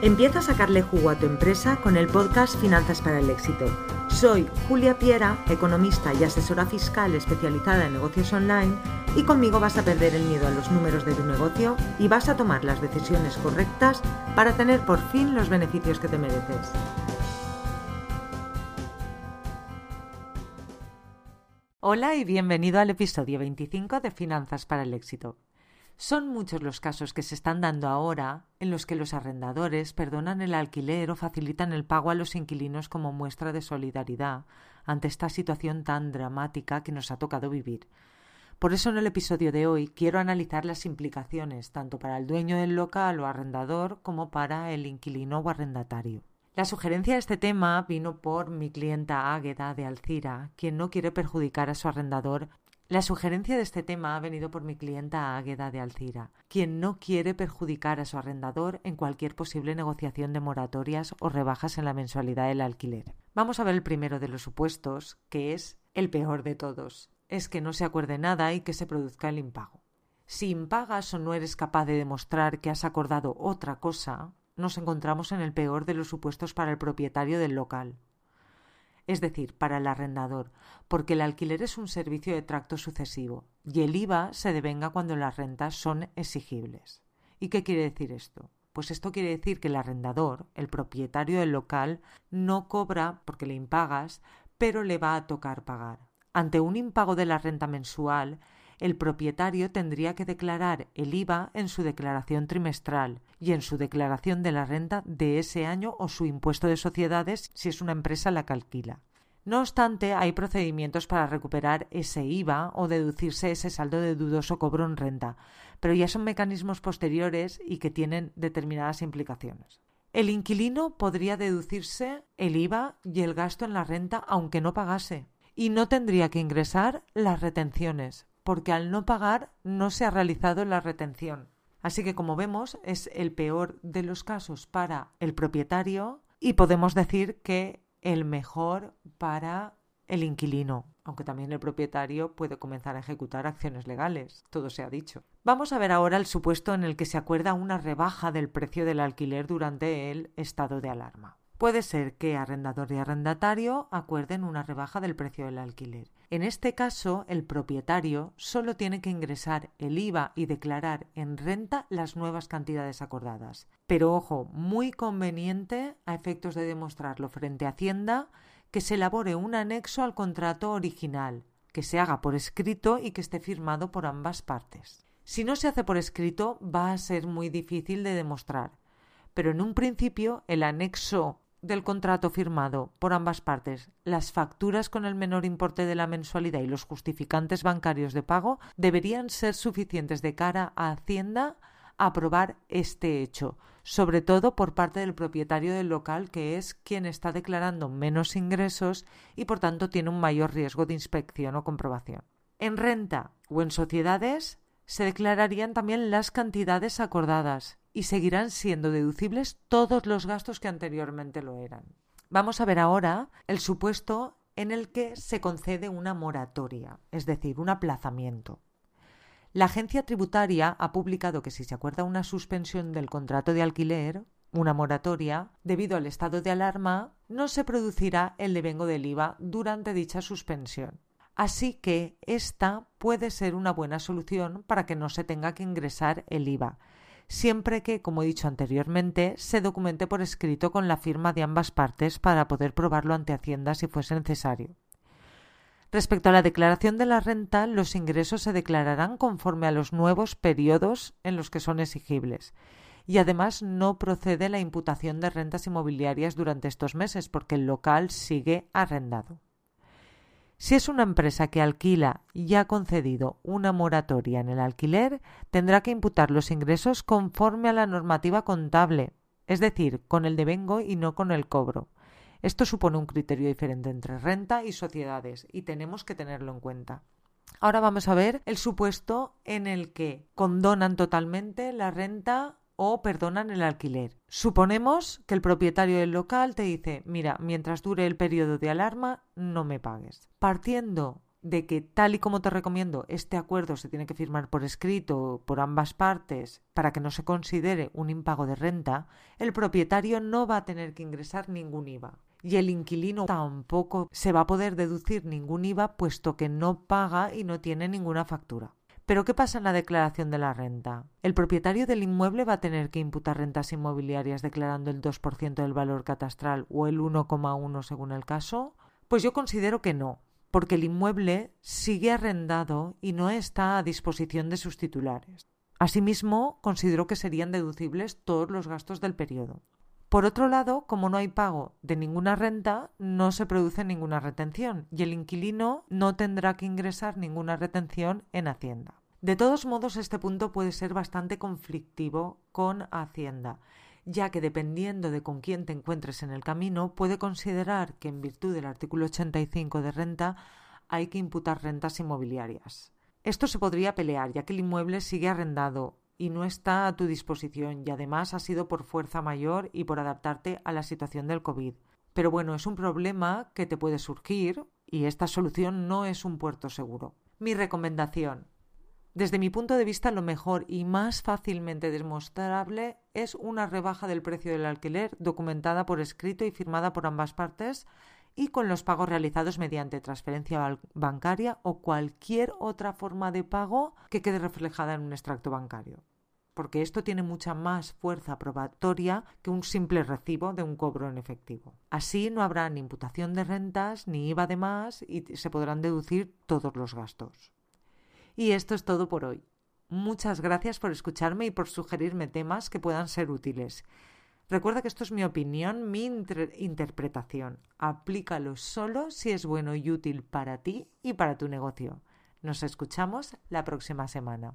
Empieza a sacarle jugo a tu empresa con el podcast Finanzas para el Éxito. Soy Julia Piera, economista y asesora fiscal especializada en negocios online y conmigo vas a perder el miedo a los números de tu negocio y vas a tomar las decisiones correctas para tener por fin los beneficios que te mereces. Hola y bienvenido al episodio 25 de Finanzas para el Éxito. Son muchos los casos que se están dando ahora en los que los arrendadores perdonan el alquiler o facilitan el pago a los inquilinos como muestra de solidaridad ante esta situación tan dramática que nos ha tocado vivir. Por eso en el episodio de hoy quiero analizar las implicaciones tanto para el dueño del local o arrendador como para el inquilino o arrendatario. La sugerencia de este tema vino por mi clienta Águeda de Alcira, quien no quiere perjudicar a su arrendador la sugerencia de este tema ha venido por mi clienta Águeda de Alcira, quien no quiere perjudicar a su arrendador en cualquier posible negociación de moratorias o rebajas en la mensualidad del alquiler. Vamos a ver el primero de los supuestos, que es el peor de todos. Es que no se acuerde nada y que se produzca el impago. Si impagas o no eres capaz de demostrar que has acordado otra cosa, nos encontramos en el peor de los supuestos para el propietario del local, es decir, para el arrendador, porque el alquiler es un servicio de tracto sucesivo y el IVA se devenga cuando las rentas son exigibles. ¿Y qué quiere decir esto? Pues esto quiere decir que el arrendador, el propietario del local, no cobra porque le impagas, pero le va a tocar pagar. Ante un impago de la renta mensual, el propietario tendría que declarar el IVA en su declaración trimestral y en su declaración de la renta de ese año o su impuesto de sociedades si es una empresa la que alquila. No obstante, hay procedimientos para recuperar ese IVA o deducirse ese saldo de dudoso cobro en renta, pero ya son mecanismos posteriores y que tienen determinadas implicaciones. El inquilino podría deducirse el IVA y el gasto en la renta aunque no pagase, y no tendría que ingresar las retenciones, porque al no pagar no se ha realizado la retención. Así que como vemos es el peor de los casos para el propietario y podemos decir que el mejor para el inquilino, aunque también el propietario puede comenzar a ejecutar acciones legales, todo se ha dicho. Vamos a ver ahora el supuesto en el que se acuerda una rebaja del precio del alquiler durante el estado de alarma. Puede ser que arrendador y arrendatario acuerden una rebaja del precio del alquiler. En este caso, el propietario solo tiene que ingresar el IVA y declarar en renta las nuevas cantidades acordadas. Pero ojo, muy conveniente a efectos de demostrarlo frente a Hacienda que se elabore un anexo al contrato original, que se haga por escrito y que esté firmado por ambas partes. Si no se hace por escrito, va a ser muy difícil de demostrar. Pero en un principio, el anexo del contrato firmado por ambas partes, las facturas con el menor importe de la mensualidad y los justificantes bancarios de pago deberían ser suficientes de cara a Hacienda a aprobar este hecho, sobre todo por parte del propietario del local, que es quien está declarando menos ingresos y por tanto tiene un mayor riesgo de inspección o comprobación. En renta o en sociedades se declararían también las cantidades acordadas y seguirán siendo deducibles todos los gastos que anteriormente lo eran. Vamos a ver ahora el supuesto en el que se concede una moratoria, es decir, un aplazamiento. La agencia tributaria ha publicado que si se acuerda una suspensión del contrato de alquiler, una moratoria, debido al estado de alarma, no se producirá el devengo del IVA durante dicha suspensión. Así que esta puede ser una buena solución para que no se tenga que ingresar el IVA, siempre que, como he dicho anteriormente, se documente por escrito con la firma de ambas partes para poder probarlo ante Hacienda si fuese necesario. Respecto a la declaración de la renta, los ingresos se declararán conforme a los nuevos periodos en los que son exigibles. Y además no procede la imputación de rentas inmobiliarias durante estos meses porque el local sigue arrendado. Si es una empresa que alquila y ha concedido una moratoria en el alquiler, tendrá que imputar los ingresos conforme a la normativa contable, es decir, con el devengo y no con el cobro. Esto supone un criterio diferente entre renta y sociedades y tenemos que tenerlo en cuenta. Ahora vamos a ver el supuesto en el que condonan totalmente la renta o perdonan el alquiler. Suponemos que el propietario del local te dice, mira, mientras dure el periodo de alarma, no me pagues. Partiendo de que tal y como te recomiendo, este acuerdo se tiene que firmar por escrito por ambas partes para que no se considere un impago de renta, el propietario no va a tener que ingresar ningún IVA. Y el inquilino tampoco se va a poder deducir ningún IVA puesto que no paga y no tiene ninguna factura. Pero ¿qué pasa en la declaración de la renta? ¿El propietario del inmueble va a tener que imputar rentas inmobiliarias declarando el 2% del valor catastral o el 1,1 según el caso? Pues yo considero que no, porque el inmueble sigue arrendado y no está a disposición de sus titulares. Asimismo, considero que serían deducibles todos los gastos del periodo. Por otro lado, como no hay pago de ninguna renta, no se produce ninguna retención y el inquilino no tendrá que ingresar ninguna retención en Hacienda. De todos modos, este punto puede ser bastante conflictivo con Hacienda, ya que dependiendo de con quién te encuentres en el camino, puede considerar que en virtud del artículo 85 de renta hay que imputar rentas inmobiliarias. Esto se podría pelear, ya que el inmueble sigue arrendado y no está a tu disposición y además ha sido por fuerza mayor y por adaptarte a la situación del COVID. Pero bueno, es un problema que te puede surgir y esta solución no es un puerto seguro. Mi recomendación, desde mi punto de vista, lo mejor y más fácilmente demostrable es una rebaja del precio del alquiler documentada por escrito y firmada por ambas partes y con los pagos realizados mediante transferencia bancaria o cualquier otra forma de pago que quede reflejada en un extracto bancario. Porque esto tiene mucha más fuerza probatoria que un simple recibo de un cobro en efectivo. Así no habrá ni imputación de rentas ni IVA de más y se podrán deducir todos los gastos. Y esto es todo por hoy. Muchas gracias por escucharme y por sugerirme temas que puedan ser útiles. Recuerda que esto es mi opinión, mi interpretación. Aplícalo solo si es bueno y útil para ti y para tu negocio. Nos escuchamos la próxima semana.